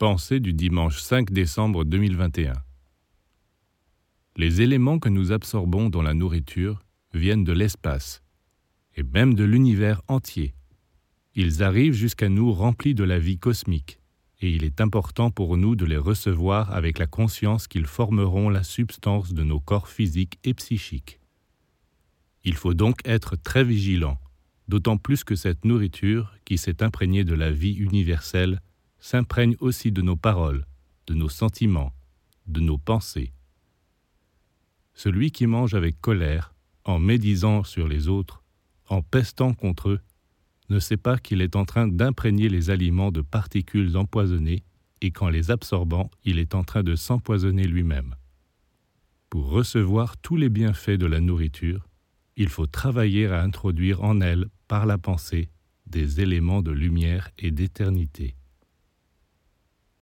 Pensée du dimanche 5 décembre 2021. Les éléments que nous absorbons dans la nourriture viennent de l'espace, et même de l'univers entier. Ils arrivent jusqu'à nous remplis de la vie cosmique, et il est important pour nous de les recevoir avec la conscience qu'ils formeront la substance de nos corps physiques et psychiques. Il faut donc être très vigilant, d'autant plus que cette nourriture, qui s'est imprégnée de la vie universelle, s'imprègne aussi de nos paroles, de nos sentiments, de nos pensées. Celui qui mange avec colère, en médisant sur les autres, en pestant contre eux, ne sait pas qu'il est en train d'imprégner les aliments de particules empoisonnées et qu'en les absorbant, il est en train de s'empoisonner lui-même. Pour recevoir tous les bienfaits de la nourriture, il faut travailler à introduire en elle, par la pensée, des éléments de lumière et d'éternité.